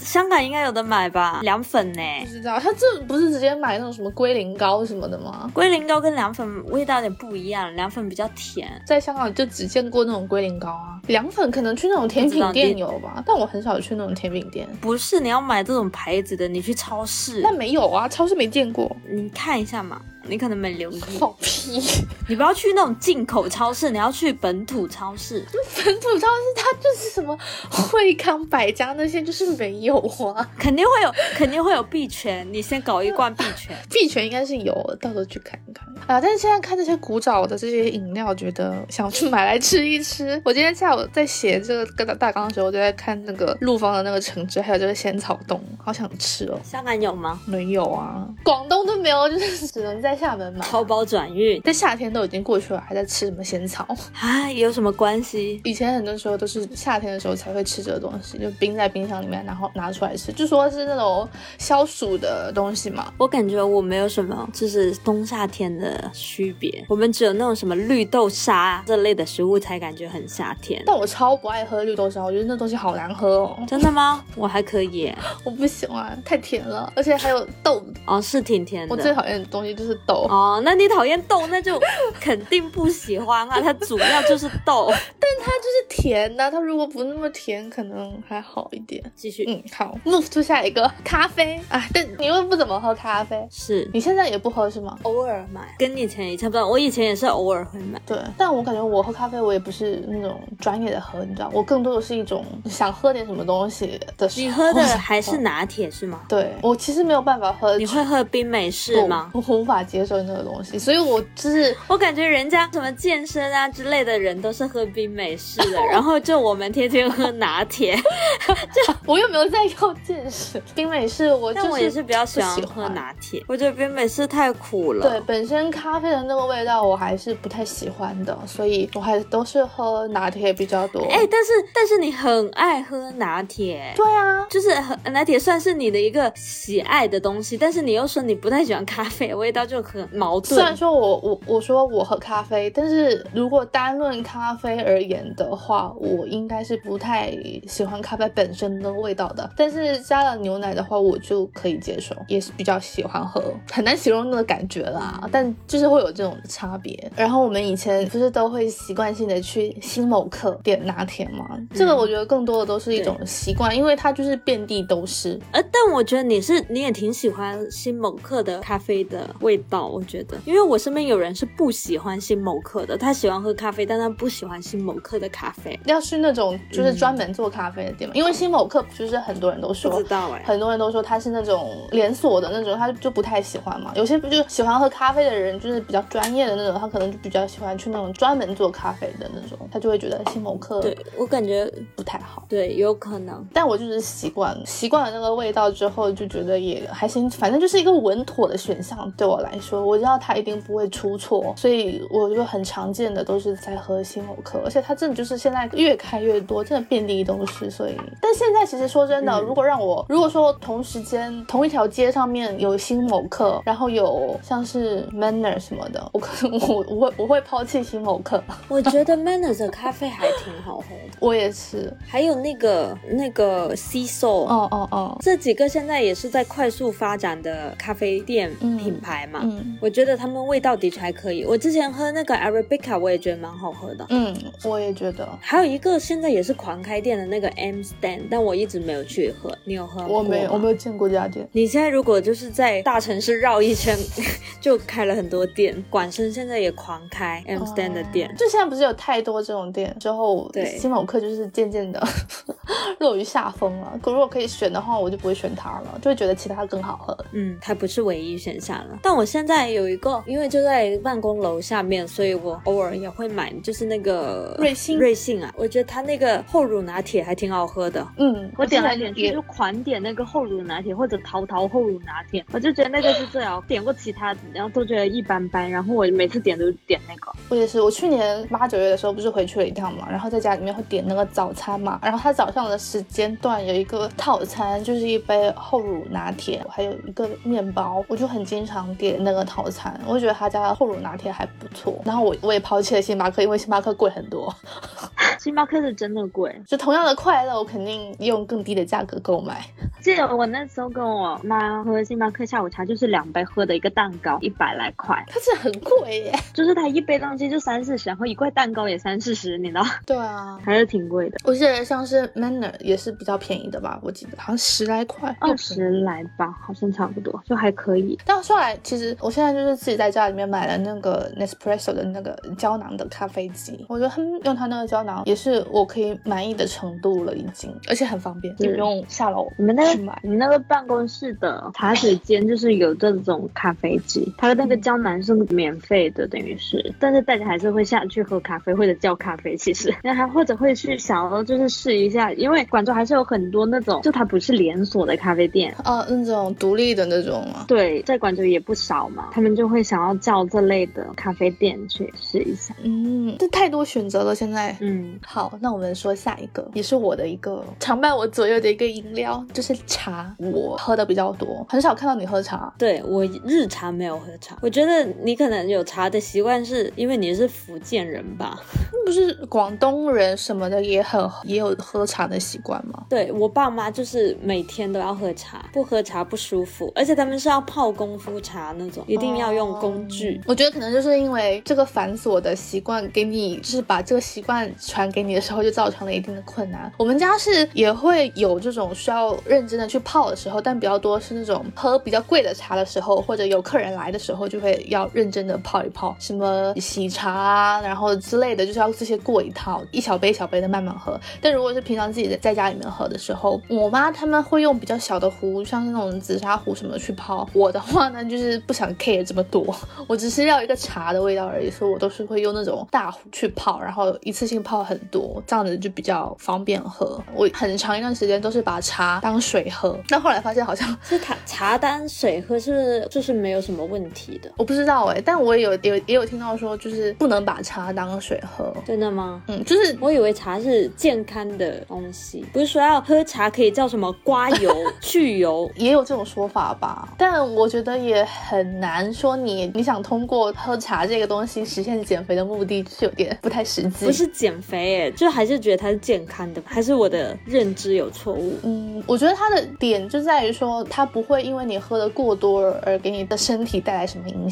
香港应该有的买吧？凉粉呢？不知道，它这不是直接买那种什么龟苓膏什么的吗？龟苓膏跟凉粉味道有点不一样，凉粉比较甜。在香港就只见过那种龟苓膏啊，凉粉可能去那种甜品店有吧，但我很少去那种甜品店。不是，你要买这种牌子的，你去超市，那没有啊，超市没见过。你看一下嘛，你可能没留意。放屁！你不要去那种进口超市，你要去本土超市。本土超市它就是什么惠康百家那些就是没有啊，肯定会有，肯定会有碧泉。你先搞一罐碧泉。碧泉应该是有，到时候去看一看啊。但是现在看这些古早的这些饮料，觉得想去买来吃一吃。我今天下午在写这个大大纲的时候，我就在看那个陆芳的那个橙汁，还有这个仙草冻，好想吃哦。香港有吗？没有啊，广东都没有，就是只能在厦门买。淘宝转运。但夏天都已经过去了，还在吃什么仙草？啊，有什么关系？以前很多时候都是夏天的时候才会吃这个东西，就冰在冰箱里面，然后拿出来吃，就说是那种消暑的东西嘛。我感觉我没有什么，就是冬夏天的区别。我们只有那种什么绿豆沙这类的食物才感觉很夏天。但我超不爱喝绿豆沙，我觉得那东西好难喝哦，真的吗？我还可以。我不喜欢，太甜了，而且还有豆。哦，是挺甜的。我最讨厌的东西就是豆。哦，那你讨厌豆，那就肯定不喜欢啊。它主要就是豆，但它就是甜的，它如果不那么甜，可能还好一点。继续，嗯，好，move to 下一个咖啡啊，但你又不怎么喝咖啡，是你现在也不喝是吗？偶尔买，跟以前也差不多。我以前也是偶尔会买，对，但我感觉我喝咖啡，我也不是那种专业的喝，你知道，我更多的是一种想喝点什么东西的时候。你喝的还是拿铁是吗？对我其实没有办法喝，你会喝冰美式吗？我无法接受那个东西，所以我就是我感觉人家什么健身啊之类的人都是喝冰美式的，然后就我们天天喝拿铁，这我又没有在要健身。冰美式我就是但我也是比较喜欢喝拿铁，我觉得冰美式太苦了。对，本身咖啡的那个味道我还是不太喜欢的，所以我还都是喝拿铁比较多。哎、但是但是你很爱喝拿铁，对啊，就是很拿铁算是你的一个喜爱的东西，但是你又说你不太喜欢咖啡的味道，就很矛盾。虽然说我我我说我喝咖啡，但是如果单论咖啡而言的话，我应该是不太喜欢咖啡本身的味道的。但是加了牛奶的话，我就可以接受，也是比较喜欢喝，很难形容那个感觉啦。但就是会有这种差别。然后我们以前不是都会习惯性的去新某客点拿铁吗？这个我觉得更多的都是一种习惯，因为它就是遍地都是。呃，但我觉得你是你也挺喜欢新某客的咖啡的味道，我觉得，因为我身边有人是不喜欢新某客的，他喜欢喝咖啡，但他不喜欢新某客的咖啡。要是那种就是专门做咖啡的店嘛，因为新某客就是很多人都不说知，道哎、很多人都说他是那种连锁的那种，他就不太喜欢嘛。有些不就喜欢喝咖啡的人，就是比较专业的那种，他可能就比较喜欢去那种专门做咖啡的那种，他就会觉得星某客对我感觉不太好。对，有可能。但我就是习惯了，习惯了那个味道之后，就觉得也还行，反正就是一个稳妥的选项。对我来说，我知道它一定不会出错，所以我就很常见的都是在喝星某客，而且它真的就是现在越开越多，真的遍地都是。所以，但现在其实说真的，嗯如果让我如果说同时间同一条街上面有星某客，然后有像是 Manner 什么的，我可能我我会我会抛弃星某克。我觉得 Manners 的咖啡还挺好喝的，我也是。还有那个那个 Sea Soul，哦哦哦，这几个现在也是在快速发展的咖啡店嗯品牌嘛。嗯我觉得他们味道的确还可以。我之前喝那个 Arabica，我也觉得蛮好喝的。嗯，我也觉得。还有一个现在也是狂开店的那个 M Stand，但我一直没有去喝。你有喝过吗？我没有，我没有见过这家店。你现在如果就是在大城市绕一圈，就开了很多店。广生现在也狂开 M Stand 的店。就现在不是有太多这种店，之后对新某客就是渐渐的 落于下风了。可如果可以选的话，我就不会选它了，就会觉得其他更好喝。嗯，它不是唯一选项了。但我现在有一个，因为就在办公楼下面，所以我偶尔也会买，就是那个瑞幸瑞幸啊，我觉得它那个厚乳拿铁还挺好喝的。嗯，我点来之前点去就狂点那个厚乳拿铁或者桃桃厚乳拿铁，我就觉得那个是最好。点过其他的，然后都觉得一般般。然后我每次点都点那个。我也是，我去年八九月的时候不是回去了一趟嘛，然后在家里面会点那个早餐嘛，然后它早上的时间段有一个套餐，就是一杯厚乳拿铁，还有一个面包，我就很经常点那个套餐，我就觉得他家的厚乳拿铁还不错。然后我我也抛弃了星巴克，因为星巴克贵很多，星巴克是真的贵，就同样的快乐，我肯定用更低的价格购买。记得我那时候跟我妈喝星巴克下午茶，就是两杯喝的一个蛋糕，一百来块，它是很贵耶。就是它一杯东西就三四十，然后一块蛋糕也三四十，你知道，对啊，还是挺贵的，我记得像是 Manner 也是比较便宜的吧，我记得好像十来块，二十来吧，好像差不多，就还可以。但说来，其实我现在就是自己在家里面买了那个 Nespresso 的那个胶囊的咖啡机，我觉得他们用它那个胶囊也是我可以满意的程度了，已经，而且很方便，是你不用下楼你们那。个你那个办公室的茶水间就是有这种咖啡机，它的那个胶囊是免费的，等于是，但是大家还是会下去喝咖啡或者叫咖啡，其实，那还或者会去想要就是试一下，因为广州还是有很多那种就它不是连锁的咖啡店。哦，那种独立的那种吗？对，在广州也不少嘛，他们就会想要叫这类的咖啡店去试一下。嗯，这太多选择了，现在。嗯，好，那我们说下一个，也是我的一个常伴我左右的一个饮料，就是茶。我喝的比较多，很少看到你喝茶。对我日常没有喝茶，我觉得你可能有茶的习惯，是因为你是福建人吧？不是广东人什么的也很也有喝茶的习惯吗？对我爸妈就是每天都要喝茶，不喝茶不舒服，而且他们是要泡功夫茶那种，一定要用工具。我觉得可能就是因为这个繁琐的习惯，给你就是把这个习惯传给你的时候，就造成了一定的困难。我们家是也会有这种需要认真的去泡的时候，但比较多是那种喝比较贵的茶的时候，或者有客人来的时候，就会要认真的泡一泡，什么喜茶啊，然后之类的，就是要这些过一套，一小杯一小杯的慢慢喝。但如果是平常自己在在家里面喝的时候，我妈他们会用比较小的壶，像是那种紫砂壶什么去泡。我的话呢，就是不想 care 这么多，我只是要一个茶的味道而已，所以我都是会用那种大壶去泡，然后一次性泡很多，这样子就比较方便喝。我很长一段时间都是把茶当水喝，但后来发现好像是茶茶当水喝是就是没有什么问题的？我不知道哎、但我也有有也有听到说，就是不能把茶当水喝。真的吗？嗯，就是我以为茶是健康的东西，不是说要喝茶可以叫什么刮油、去油。也有这种说法吧，但我觉得也很难说你你想通过喝茶这个东西实现减肥的目的，是有点不太实际。不是减肥诶，就还是觉得它是健康的，还是我的认知有错误？嗯，我觉得它的点就在于说，它不会因为你喝的过多而给你的身体带来什么影响，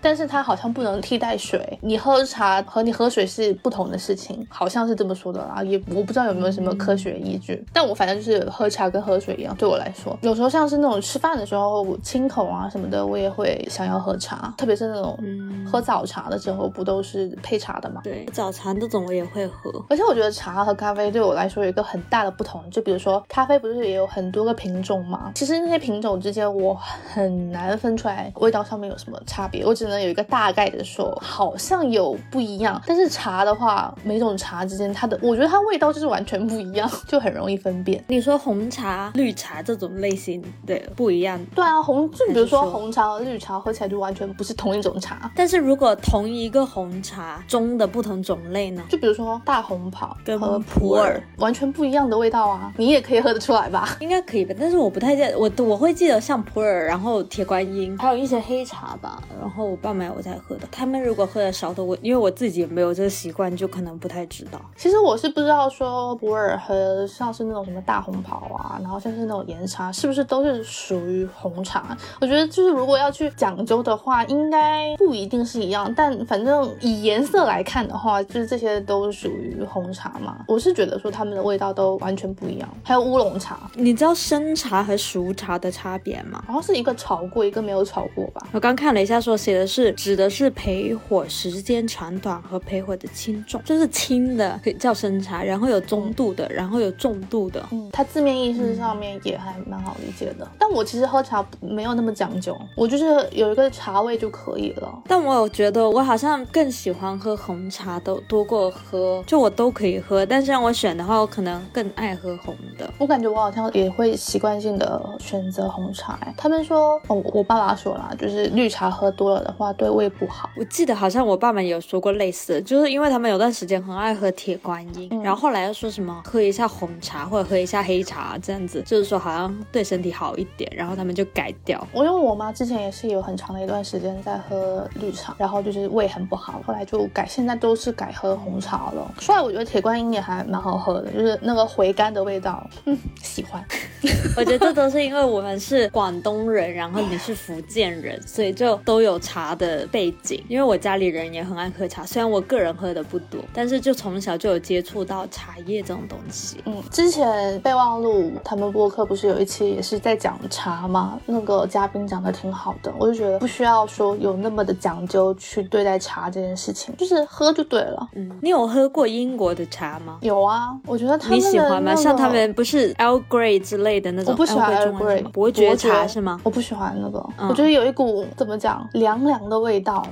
但是它好像不能替代水。你喝茶和你喝水是不同的事情，好像是这么说的啦，也我不知道有没有什么科学依据。但我反正就是喝茶跟喝水一样，对我来说，有时候像是那种吃饭的时候清口啊什么的，我也会想要喝茶，特别是那种嗯喝早茶的时候，不都是配茶的嘛？对，早茶那种我也会喝。而且我觉得茶和咖啡对我来说有一个很大的不同，就比如说咖啡不是也有很多个品种吗？其实那些品种之间我很难分出来味道上面有什么差别，我只能有一个大概的说好像有不一样。但是茶的话，每种茶之间它的，我觉得它味道就是完全不一样，就很容易分辨。你说红茶、绿茶这种类型的不一样，对啊，红就比如说红茶和绿茶喝起来就完全不是同一种茶。但是如果同一个红茶中的不同种类呢？就比如说大红袍跟和普洱完全不一样的味道啊，你也可以喝得出来吧？应该可以吧，但是我不太记得，我我会记得像普洱，然后铁观音，还有一些黑茶吧。然后我爸买我才喝的，他们如果喝的少的，我因为我自己也没有这个习惯，就可能不太知道。其实我是不知道说普洱和像是那种什么大红袍啊，然后像是那种岩茶，是不是都是属于红茶？我觉得就是如果要去讲究的话，应该不一定是一样，但反正以颜色来看的话，就是这些都属于红茶嘛。我是觉得说它们的味道都完全不一样。还有乌龙茶，你知道生茶和熟茶的差别吗？好像是一个炒过，一个没有炒过吧？我刚看了一下，说写的是指的是焙火时间长短和焙火的轻重，就是轻的可以叫生茶，然后有中度的，然后有重度的。嗯，它字面意思上面也还蛮好理解的。但我其实喝茶没有那么讲究，我就是有一个茶味就可以了。但我有觉得我好像更喜欢喝红茶的多过喝，就我都可以喝，但是让我选的话，我可能更爱喝红的。我感觉我好像也会习惯性的选择红茶。哎他们说，哦，我爸爸说啦，就是绿茶喝多了的话对胃不好。我记得好像我爸妈有说过类似的，就是因为他们有段时间很爱喝铁观音，嗯然后后来又说什么喝一下红茶或者喝一下黑茶这样子，就是说好像对身体好一点，然后他们就改掉。我因为我妈之前也是有很长的一段时间在喝绿茶，然后就是胃很不好，后来就改，现在都是改喝红茶了。说来我觉得铁观音也还蛮好喝的，就是那个回甘的味道，嗯，喜欢。我觉得这都是因为我们是广东人，然后你是福建人，所以就都有茶的背景。因为我家里人也很爱喝茶，虽然我个人喝的不多，但是就从小就有接触到茶叶这种东西。嗯，之前备忘录他们播客不是有一期也是在讲茶吗？那个嘉宾讲的挺好的，我就觉得不需要说有那么的讲究去对待茶这件事情，就是喝就对了。嗯，你有喝过英国的茶吗？有啊，我觉得他们的你喜欢吗？那个像他们不是 Earl Grey 之类的那种，我不喜欢 Earl Grey 中文是什 Grey 么伯爵茶是吗？我不喜欢那个，嗯我觉得有一股怎么讲凉凉的味道，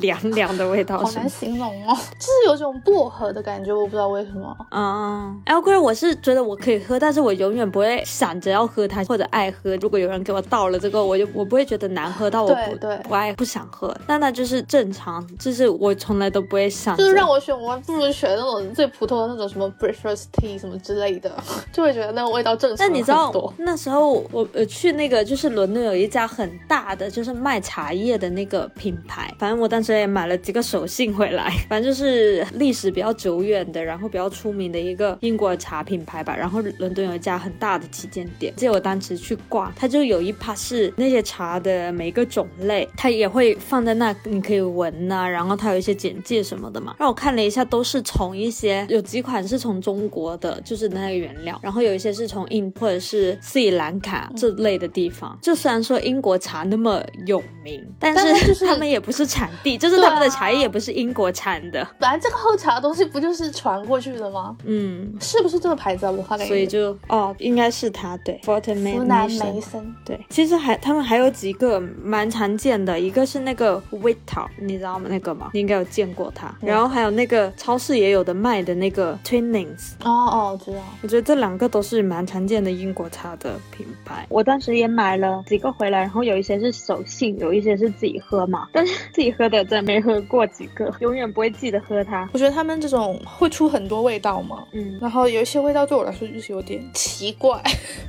凉凉的味道 好难？形容哦，就是有种薄荷的感觉，我不知道为什么。嗯，Earl Grey 我是觉得我可以喝，但是我永远不会想着要喝它或者爱喝。如果有人给我倒了这个，我就我不会觉得难喝到我不对对不爱不想喝。那那就是正常，就是我从来都不会想，就是让我选，我还不如选那种最普通的那种什么 breakfast tea 什么之类的，就会觉得那个味道正常那你知道那时候我呃去那个就是伦敦有一家很大的就是卖茶茶叶的那个品牌，反正我当时也买了几个手信回来，反正就是历史比较久远的，然后比较出名的一个英国茶品牌吧。然后伦敦有一家很大的旗舰店，记得我当时去逛，它就有一趴是那些茶的每一个种类，它也会放在那，你可以闻呐、然后它有一些简介什么的嘛。让我看了一下，都是从一些有几款是从中国的，就是那个原料，然后有一些是从印或者是斯里兰卡这类的地方。就虽然说英国茶那么有名，但但是就是他们也不是产地，就是他们的茶叶也不是英国产的。本来这个喝茶的东西不就是传过去的吗？嗯，是不是这个牌子啊？我发给你。所以就哦，应该是它对 Fortnum 湖南 Mason 梅森，对，其实还他们还有几个蛮常见的，一个是那个 w i t a 你知道吗？那个吗？你应该有见过它。然后还有那个超市也有的卖的那个 Twinings，哦哦，知道。我觉得这两个都是蛮常见的英国茶的品牌。我当时也买了几个回来，然后有一些是手信，有一些是自己喝嘛。但是自己喝的真没喝过几个，永远不会记得喝它。我觉得他们这种会出很多味道嘛，嗯，然后有一些味道对我来说就是有点奇怪。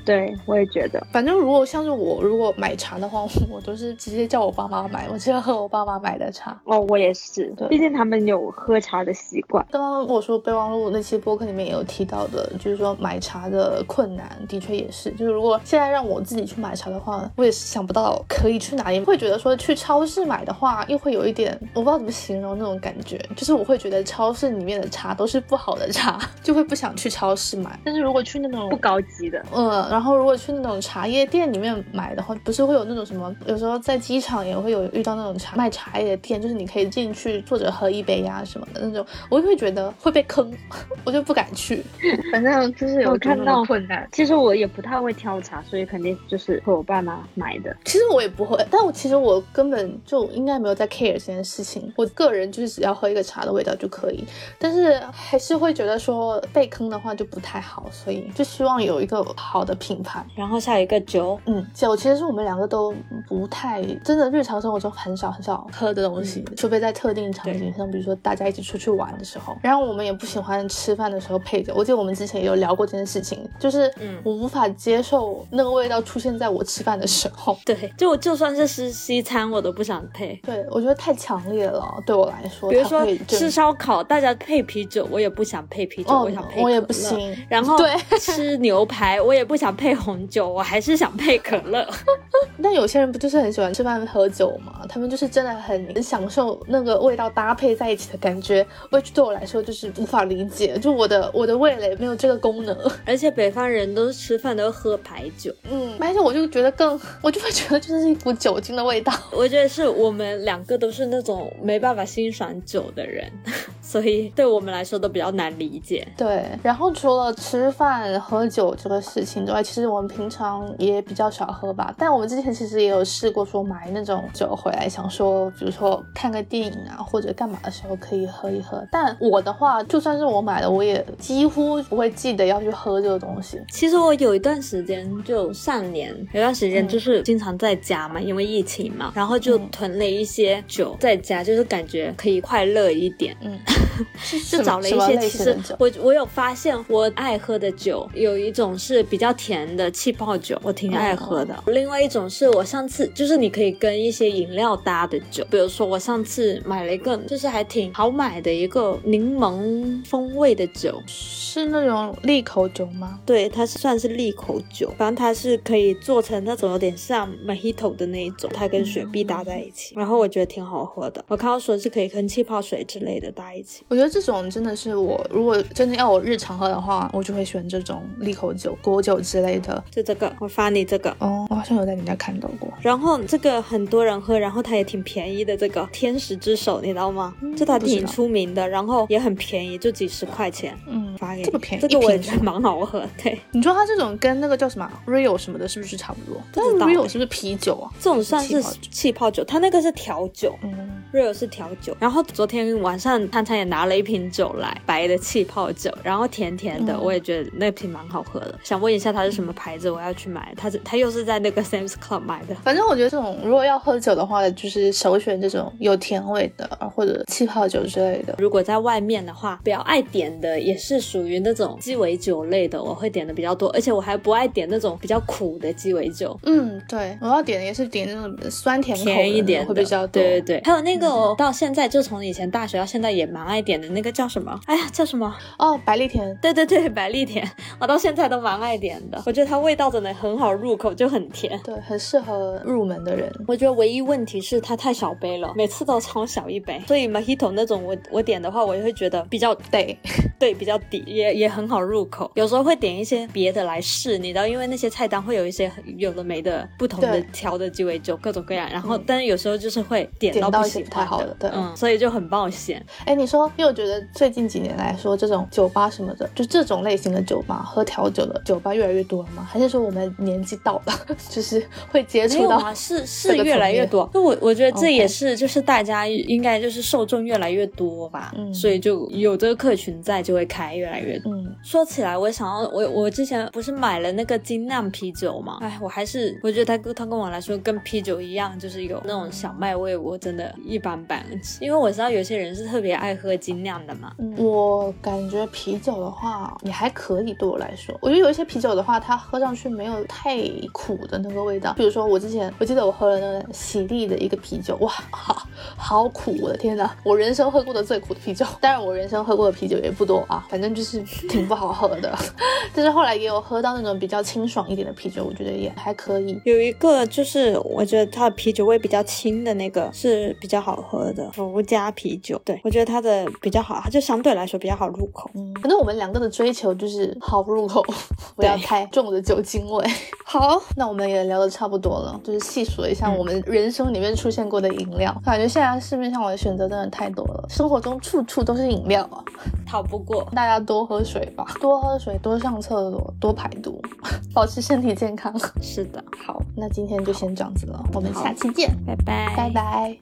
对，我也觉得。反正如果像是我如果买茶的话，我都是直接叫我爸妈买，我直接喝我爸妈买的茶。哦，我也是对，毕竟他们有喝茶的习惯。刚刚我说备忘录那期播客里面也有提到的，就是说买茶的困难，的确也是。就是如果现在让我自己去买茶的话，我也是想不到可以去哪里。会觉得说去超市买的话，又会有一点我不知道怎么形容那种感觉，就是我会觉得超市里面的茶都是不好的茶，就会不想去超市买。但是如果去那种不高级的，嗯，然后如果去那种茶叶店里面买的话，不是会有那种什么？有时候在机场也会有遇到那种茶卖茶叶的店，就是你可以进去坐着喝一杯呀、什么的那种，我就会觉得会被坑，我就不敢去。反正就是有我看到困难。其实我也不太会挑茶，所以肯定就是和我爸妈买的。其实我也不会，但我其实我根本就应该没有在 care 这件事情。我个人就是只要喝一个茶的味道就可以，但是还是会觉得说被坑的话就不太好，所以就希望有一个好的品牌。然后下一个酒，嗯，酒其实是我们两个都不太真的日常生活中很少很少喝的东西，除非在特定场景上，比如说大家一起出去玩的时候。然后我们也不喜欢吃饭的时候配酒。我记得我们之前也有聊过这件事情，就是我无法接受那个味道出现在我吃饭的时候。对，就就算是吃西餐，我都不想配。对，我觉得太强烈了，对我来说。比如说吃烧烤，大家配啤酒，我也不想配啤酒，我想配我也不行。然后 吃牛排，我也不想配红酒，我还是想配可乐。但有些人不就是很喜欢吃饭喝酒吗？他们就是真的很很享受那个味道搭配在一起的感觉。which 对我来说就是无法理解，就我的我的味蕾没有这个功能。而且北方人都是吃饭都喝白酒，嗯，白酒我就觉得更，我就会觉得就是一股酒精的味道。我觉得是我们两个都是那种没办法欣赏酒的人，所以对我们来说都比较难理解。对，然后除了吃饭喝酒这个事情之外，其实我们平常也比较少喝吧。但我们之前其实也有试过说买那种酒回来，想说比如说看个电影啊或者干嘛的时候可以喝一喝。但我的话，就算是我买的，我也几乎不会记得要去喝这个东西。其实我有一段时间，就上年有段时间就是经常在家嘛，因为疫情嘛，然后就囤了一些酒在家，就是感觉可以快乐一点。嗯，就找了一些。其实我我有发现，我爱喝的酒有一种是比较甜的气泡酒，我挺爱喝的。另外一种是我上次就是你可以跟一些饮料搭的酒，比如说我上次买了一个，就是还挺好买的一个柠檬风味的酒，是那种利口酒吗？对，它是算是利口酒，反正它是可以做成那种有点像 Mojito 的那一种，它跟雪碧搭在一起，然后我觉得挺好喝的。我看到说是可以跟气泡水之类的搭一起，我觉得这种真的是我如果真的要我日常喝的话，我就会选这种利口酒、果酒之类的。就这个，我发你这个哦，我好像有在你家看到过。然后这个很多人喝，然后它也挺便宜的。这个天使之手，你知道吗？这它挺出名的，然后也很便宜，就几十块钱。嗯，发给你。这么便宜，这个我也觉得蛮好喝。对，你说它这种跟那个叫什么 Rio 什么的，是不是差不多？但 Rio 是不是啤酒啊？这种算是气泡酒，它那个是调酒。嗯，Rio 是调酒。然后昨天晚上餐餐也拿了一瓶酒来，白的气泡酒，然后甜甜的，我也觉得那瓶蛮好喝的。想问一下它是什么牌子？我要去买。它是它又是在那个 Sam's Club 买的。反正我觉得这种如果要喝酒的话，就是首选这种有甜味的或者气泡酒之类的。如果在外面的话，比较爱点的也是属于那种鸡尾酒类的，我会点的比较多。而且我还不爱点那种比较苦的鸡尾酒。嗯，对，我要点的也是点那种酸甜甜一点会比较多。对对对，还有那个我到现在就从以前大学到现在也蛮爱点的那个叫什么？哎呀，叫什么？哦，百利甜。对对对，百利甜，我到现在都蛮爱点的。我觉得它味道真的很好入口，就很甜。对，很适合入门的人。我觉得唯一问题是它太小杯了，每次都超小一杯。所以 Mojito 那种我我点的话，我也会觉得比较对对比较底，也也很好入口。有时候会点一些别的来试，你知道，因为那些菜单会有一些有的没的不同的调的鸡尾酒，各种各样。然后，但是有时候就是会点到不太好的，对，嗯，所以就很冒险。哎，你说，因为我觉得最近几年来说，这种酒吧什么的，就这种类型的酒吧喝调酒的酒吧越来越多了吗？还是说我们年纪到了，就是会接触到？是是越来越多。那我我觉得这也是，就是大家应该就是受众越来越多吧，嗯，所以就有这个客群在，就会开越来越多。嗯，说起来，我想要我我之前不是买了那个精酿啤酒吗？哎，我还是我觉得它它跟我来说跟啤酒一样，就是有那种小麦味，我真的一般般。因为我知道有些人是特别爱喝精酿的嘛。我感觉啤酒的话也还可以，对我来说，我觉得有一些啤酒的话，它喝上去没有太苦的那个味道。比如说我之前我记得我喝了那个喜力的一个啤酒，哇，好好苦，我的天呐！我人生喝过的最苦的啤酒。当然我人生喝过的啤酒也不多啊，反正就是挺不好喝的。但是后来也有喝到那种比较清爽一点的啤酒，我觉得也还可以。有一个就是我觉得它的啤酒味比较轻的那个是比较好喝的，福加啤酒。对我觉得它的比较好，它就相对来说比较好入口。嗯，反正我们两个的追求就是好入口，不要太重的酒精味。好，那我们也聊得差不多了，就是细数了一下我们人生里面出现过的饮料。感觉现在市面上我的选择真的太多了，生活中处处都是饮料啊，逃不过。大家多喝水吧，多喝水，多上厕所，多排毒，保持身体健康。是的，好，那今天就先这样子了，我们下期见，拜拜，拜拜。